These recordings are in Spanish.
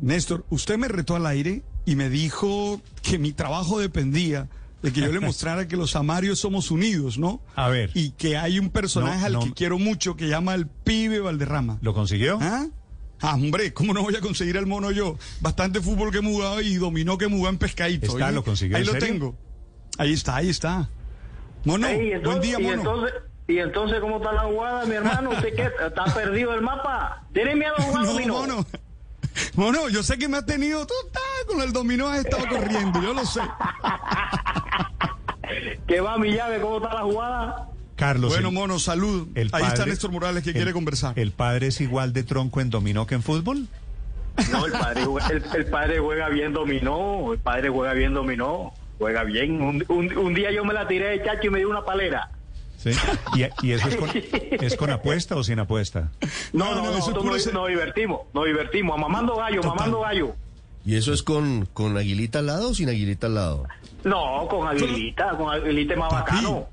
Néstor, usted me retó al aire y me dijo que mi trabajo dependía de que yo le mostrara que los amarios somos unidos, ¿no? A ver. Y que hay un personaje No, al que quiero mucho que llama el pibe Valderrama. ¿Lo consiguió? ¿Ah? Ah, hombre, ¿cómo no voy a conseguir el mono yo? Bastante fútbol que he jugado y dominó que he jugado en pescadito. Está, ¿oye? ¿lo consiguió Ahí en lo serio? tengo. Ahí está, ahí está. Mono, Ey, buen día, y mono. entonces, y entonces, ¿cómo está la jugada, mi hermano? ¿Usted qué? ¿Está perdido el mapa? ¿Tiene miedo a jugar No, dominó? mono. Mono, yo sé que me has tenido, tú con el dominó, has estado corriendo, yo lo sé. ¿Qué va, mi llave? ¿Cómo está la jugada? Carlos. Bueno, el- mono, salud. el Ahí está padre- Néstor Morales que el- quiere conversar. ¿El padre es igual de tronco en dominó que en fútbol? No, el padre, juega- el, el padre juega bien dominó. El padre juega bien dominó. Juega bien. Un, un- un día yo me la tiré de chacho y me dio una palera. Sí. ¿Y, y eso es con, es con apuesta o sin apuesta? No, No, no, no, nosotros nos, ser- nos divertimos. Nos divertimos. Mamando gallo, Total. mamando gallo. ¿Y eso es con, con aguilita al lado o sin aguilita al lado? No, con aguilita. Con aguilita es más Papi. bacano.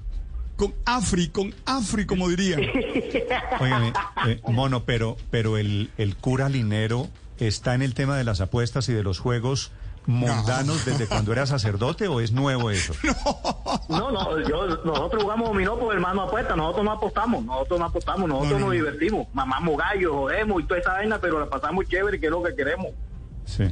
Con Afri, con Afri, como dirían. Óigame, eh, mono, pero, pero el, el cura Linero está en el tema de las apuestas y de los juegos mundanos desde cuando era sacerdote o es nuevo eso? No, no, yo, nosotros jugamos dominó por hermano apuesta, nosotros no apostamos, nosotros no apostamos, nosotros No, no, nos no. divertimos, mamamos gallos, jodemos y toda esa vaina, pero la pasamos chévere, que es lo que queremos. Sí.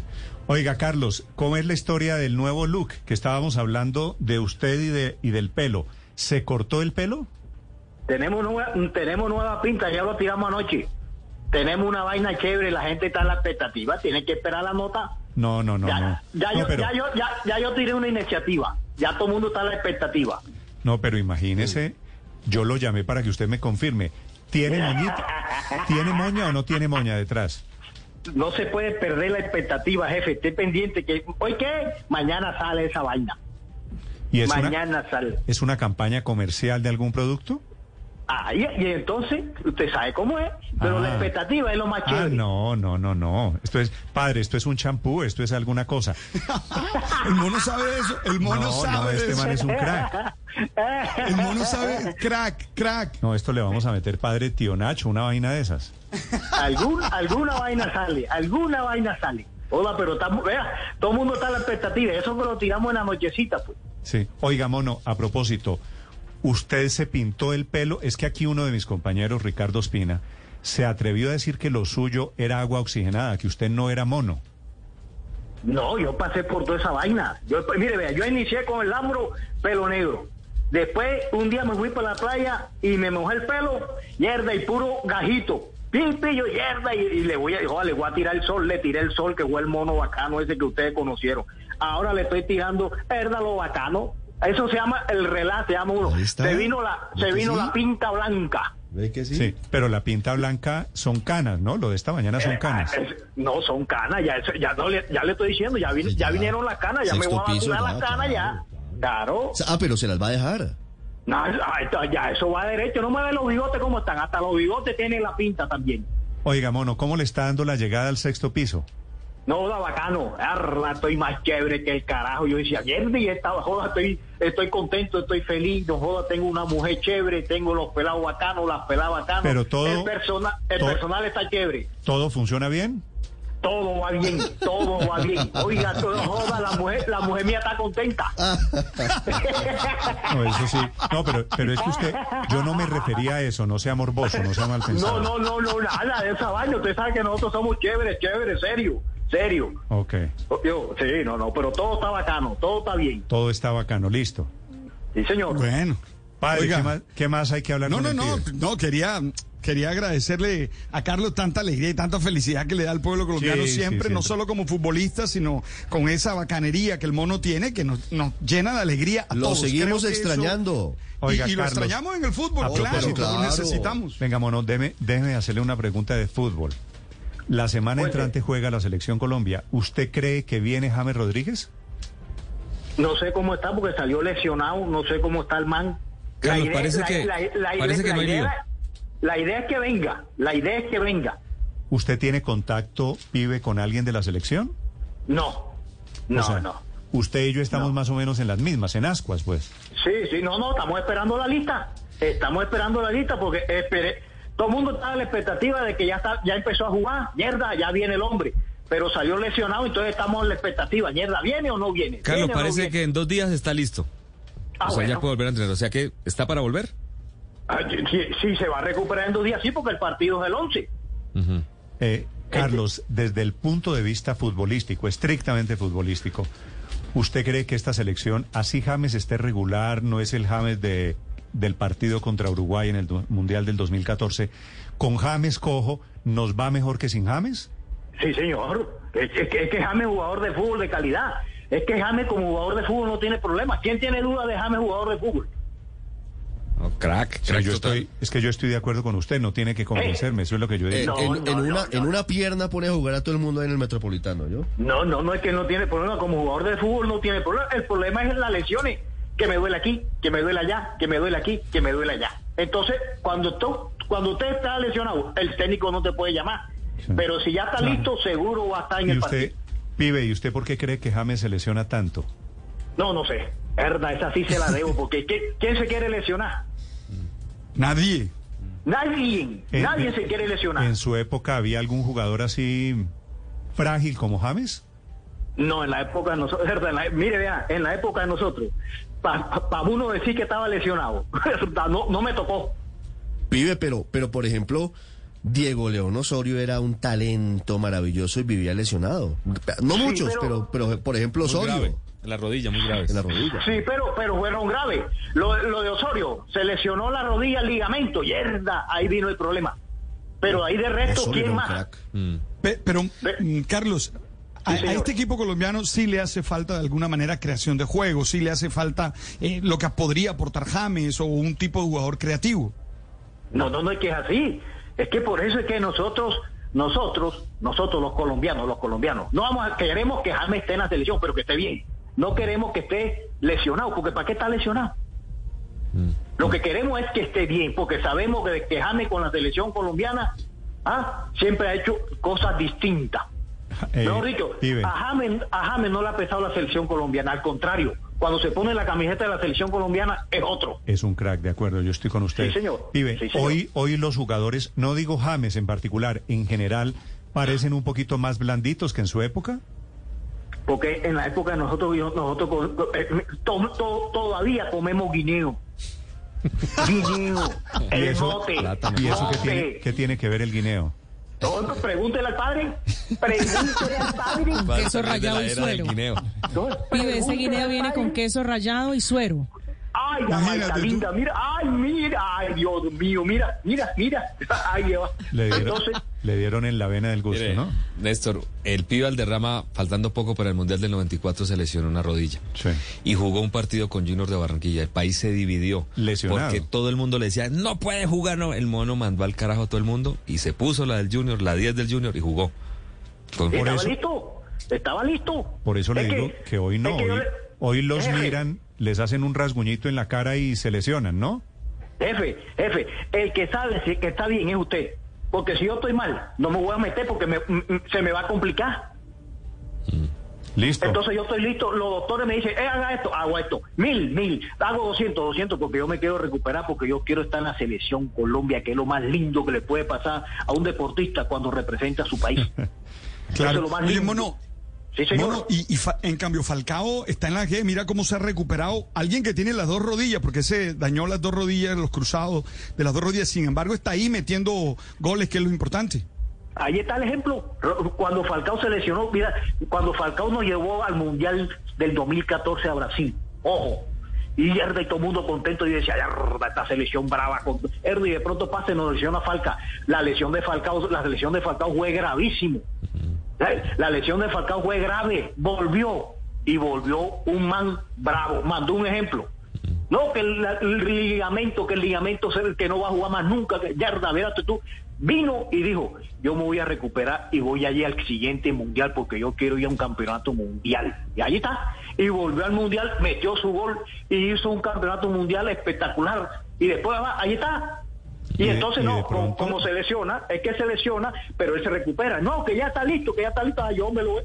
Oiga, Carlos, ¿cómo es la historia del nuevo look que estábamos hablando de usted y, de, y del pelo? ¿Se cortó el pelo? Tenemos nueva, tenemos nueva pinta, ya lo tiramos anoche. Tenemos una vaina chévere, la gente está en la expectativa, tiene que esperar la nota. No, no, no, ya, no. ya no, yo, pero, ya, yo, ya, ya yo tiré una iniciativa, ya todo el mundo está en la expectativa. no, pero imagínese, yo lo llamé para que usted me confirme. ¿Tiene moñita? ¿Tiene moña o no tiene moña detrás? No se puede perder la expectativa, jefe, esté pendiente que, ¿hoy qué? Mañana sale esa vaina, ¿Y es una, mañana sale. es una campaña comercial de algún producto? Ah, y, y entonces, usted sabe cómo es, pero Ah. la expectativa es lo más Ah, chévere. no, no, no, no. Esto es, padre, esto es un champú, esto es alguna cosa. El mono sabe eso, el mono No, sabe no, este eso. man es un crack. El mono sabe, crack, crack. No, esto le vamos a meter, padre, tío Nacho, una vaina de esas. Algún, alguna vaina sale, alguna vaina sale. Hola, pero estamos, vea, todo el mundo está en la expectativa, eso que lo tiramos en la nochecita, pues. Sí. Oiga, mono, a propósito, usted se pintó el pelo. Es que aquí uno de mis compañeros, Ricardo Espina, se atrevió a decir que lo suyo era agua oxigenada, que usted no era mono. No, yo pasé por toda esa vaina. Yo, pues, mire, vea, yo inicié con el lambro, pelo negro. Después, un día me fui para la playa y me mojé el pelo, hierda y puro gajito. Pimpillo, hierda, y, y le voy a, joder, le voy a tirar el sol, le tiré el sol, que fue el mono bacano ese que ustedes conocieron. Ahora le estoy tirando herda lo bacano. Eso se llama el relato, se llama uno. Se vino la, se ¿Ve que vino sí? la pinta blanca. ¿Ve que sí? Sí. Pero la pinta blanca son canas, ¿no? Lo de esta mañana son canas. Eh, es- no, son canas, ya, eso- ya, no le, ya le estoy diciendo, ya, vin- Pues ya ya. vinieron las canas, ya me voy a vacunar ya, las canas ya. claro, Claro. Ah, pero se las va a dejar. No, ah, ya eso va derecho, no me ve los bigotes como están, hasta los bigotes tienen la pinta también. Oiga, mono, ¿cómo le está dando la llegada al sexto piso? No, da bacano, arra, estoy más chévere que el carajo. Yo decía, ayer y estaba, joda, estoy, estoy contento, estoy feliz, no joda, tengo una mujer chévere, tengo los pelados bacanos, las peladas bacanas. Pero todo- El, persona, el todo- personal está chévere. ¿Todo funciona bien? Todo va bien, todo va bien. Oiga, todo joda, la mujer, la mujer mía está contenta. No, eso sí. No, pero, pero es que usted, yo no me refería a eso, no sea morboso, no sea mal pensado. No, no, no, no, nada de esa vaina. Usted sabe que nosotros somos chéveres, chéveres, serio, serio. Ok, Yo, sí, no, no, pero todo está bacano, todo está bien. todo está bacano, listo. Sí, señor. Bueno. Padre, Oiga. ¿qué más, qué más hay que hablar No, con no, el no, pibe? no, quería, quería agradecerle a Carlos tanta alegría y tanta felicidad que le da al pueblo colombiano Sí, sí, siempre, no solo como futbolista, sino con esa bacanería que el mono tiene, que nos, nos llena de alegría a Lo todos. seguimos Creo que eso- extrañando. y- y, lo extrañamos en el fútbol, claro, propósito- lo Claro. necesitamos. Venga, mono, déme, déjeme hacerle una pregunta de fútbol. La semana entrante juega la selección Colombia. ¿Usted cree que viene James Rodríguez? No sé cómo está porque salió lesionado, no sé cómo está el man. Carlos, parece que- parece que no hay lío. idea, la idea es que venga, la idea es que venga. ¿Usted tiene contacto, vive con alguien de la selección? No, no, O sea, no. Usted y yo estamos No. más o menos en las mismas, en ascuas, pues. Sí, sí, no, no, estamos esperando la lista. Estamos esperando la lista porque esperé, Todo el mundo estaba en la expectativa de que ya está, ya empezó a jugar, mierda, ya viene el hombre. Pero salió lesionado, entonces estamos en la expectativa, mierda, ¿viene o no viene? Carlos, ¿Viene o no parece viene? que en dos días está listo. Ah, o sea, ya puede volver a entrenar. O sea que está para volver. Ah, sí, sí, se va a recuperar en dos días, sí, porque el partido es el 11. Ujú. Eh, Carlos, desde el punto de vista futbolístico, estrictamente futbolístico, ¿usted cree que esta selección, así James esté regular, no es el James de, del partido contra Uruguay en el Mundial del 2014, con James cojo, nos va mejor que sin James? Sí, señor. Es, es que, es que James es jugador de fútbol de calidad. Es que James como jugador de fútbol no tiene problema. ¿Quién tiene duda de James jugador de fútbol? No, crack, crack yo total. estoy, es que yo estoy de acuerdo con usted, no tiene que convencerme, eso es lo que yo En, digo. No, en- no, en no, una, no. en una pierna pone a jugar a todo el mundo ahí en el Metropolitano, ¿yo? No, no, no es que no tiene problema. Como jugador de fútbol no tiene problema. El problema es las lesiones. Que me duele aquí, que me duele allá, que me duele aquí, que me duele allá. Entonces, cuando, tú- cuando usted está lesionado, el técnico no te puede llamar. Sí. Pero si ya está Claro. listo, seguro va a estar en el usted, partido. pibe, ¿y usted por qué cree que James se lesiona tanto? No, no sé. Verdad, esa sí se la debo. Porque ¿quién, se quiere lesionar? Nadie. Nadie. En- nadie se quiere lesionar. ¿En su época había algún jugador así frágil como James? No, en la época de nosotros, verdad, en la- mire, vea, en la época de nosotros, para uno decir que estaba lesionado, no, no me tocó. Pibe, pero, pero por ejemplo, Diego León Osorio era un talento maravilloso y vivía lesionado. No Sí, muchos, pero- pero, pero, por ejemplo, Muy Osorio grave. En la rodilla, muy grave. en la rodilla. Sí, pero, pero fueron graves. Lo, lo de Osorio, se lesionó la rodilla, el ligamento, yerda, ahí vino el problema. Pero ahí de resto, Osorio ¿quién más? Mm. Pe- Pero, mm, Carlos, a, este equipo colombiano sí le hace falta de alguna manera creación de juego, sí le hace falta eh, lo que podría aportar James o un tipo de jugador creativo. No, no, no es que es así. Es que por eso es que nosotros, nosotros, nosotros los colombianos, los colombianos, no vamos a, queremos que James esté en la selección, pero que esté bien. No queremos que esté lesionado, porque ¿para qué está lesionado? Lo que queremos es que esté bien, porque sabemos que, que James con la selección colombiana ah, siempre ha hecho cosas distintas. Eh, Mejor dicho, a James, a James no le ha pesado la selección colombiana, al contrario, cuando se pone la camiseta de la selección colombiana es otro. Es un crack, de acuerdo, yo estoy con usted. Sí, señor. Pibe, Sí, señor. hoy, hoy los jugadores, no digo James en particular, en general, parecen un poquito más blanditos que en su época. Porque en la época de nosotros, nosotros eh, to- to- todavía comemos guineo. Guineo, Y el eso, mote, y eso qué tiene, qué tiene que ver el guineo. Todo, pregúntele al padre. Pregúntele al padre. Queso rallado la y suero. Pibe, ese guineo viene con queso rallado y suero. Ay, tú. linda, mira, ay, mira, ay, Dios mío, mira, mira, mira. Ay, Entonces, le dieron en la vena del gusto, Mire, ¿no? Néstor, el pibe Alderrama, faltando poco para el Mundial del 94, se lesionó una rodilla. Sí. Y jugó un partido con Junior de Barranquilla. El país se dividió. Lesionado. Porque todo el mundo le decía, no puede jugar. No. El mono mandó al carajo a todo el mundo y se puso la del Junior, la 10 del Junior y jugó. Con- Por estaba eso- listo, estaba listo. Por eso le digo que, hoy no. que hoy, le- hoy los miran, les hacen un rasguñito en la cara y se lesionan, ¿no? Jefe, jefe, el que sabe si- que está bien es usted. Porque si yo estoy mal, no me voy a meter porque me- se me va a complicar. Listo. Entonces yo estoy listo, los doctores me dicen, eh, haga esto, hago esto, mil, mil, hago 200, 200 porque yo me quiero recuperar, porque yo quiero estar en la selección Colombia, que es lo más lindo que le puede pasar a un deportista cuando representa a su país. Eso es Claro. lo más Oye, lindo. Mono, Sí, señor. Mono, y, y fa- en cambio Falcao está en la G, mira cómo se ha recuperado. Alguien que tiene las dos rodillas, porque se dañó las dos rodillas, los cruzados de las dos rodillas, sin embargo está ahí metiendo goles, que es lo importante. Ahí está el ejemplo. Cuando Falcao se lesionó, mira, cuando Falcao nos llevó al Mundial del 2014 a Brasil, ojo, y Herda y todo el mundo contento y decía, "Yerda, esta selección brava. Con... De pronto pase, nos lesiona Falca. La lesión de Falcao, la lesión de Falcao fue gravísimo. ¿Sabes? La lesión de Falcao fue grave, volvió y volvió un man bravo. Mandó un ejemplo. No, que el, ligamento, que el ligamento es el que no va a jugar más nunca. Que, yarda, vérate tú. Vino y dijo, yo me voy a recuperar y voy allí al siguiente mundial porque yo quiero ir a un campeonato mundial. Y ahí está. Y volvió al mundial, metió su gol y hizo un campeonato mundial espectacular. Y después, ahí está. Y, entonces y no, como, pronto- como se lesiona, es que se lesiona, pero él se recupera. No, que ya está listo, que ya está listo. Ah, yo me lo.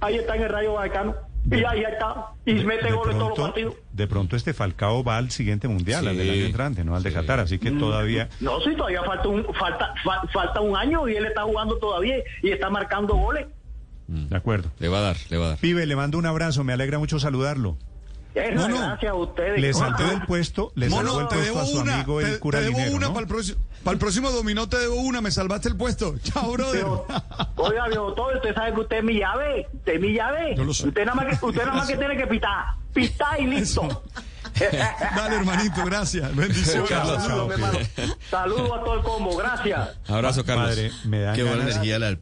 Ahí está en el Rayo Vallecano. Y ahí está. Y mete goles todos los partidos. de pronto este Falcao va al siguiente mundial, al del año entrante, no al de Qatar, así que todavía... No, sí, todavía falta un, falta, fa- falta un año y él está jugando todavía y está marcando goles. De acuerdo. Le va a dar, le va a dar. Pibe, le mando un abrazo, me alegra mucho saludarlo. Eh, Mono, gracias a ustedes. Le saltó del puesto, le saltó Mono, el te puesto debo a su una. amigo te, el cura te debo una ¿no? para el próximo. Para el próximo dominó te debo una, me salvaste el puesto. Chao, brother. Oiga, viejo todo, usted sabe que usted es mi llave. Usted es mi llave. Yo lo sé. Usted nada más que, usted nada más que tiene que pitar. Pitar y listo. Dale, hermanito, gracias. Bendiciones. Carlos, Saludos, a todo el combo. Gracias. Abrazo, Carlos. Padre, me dan Qué buena energía la del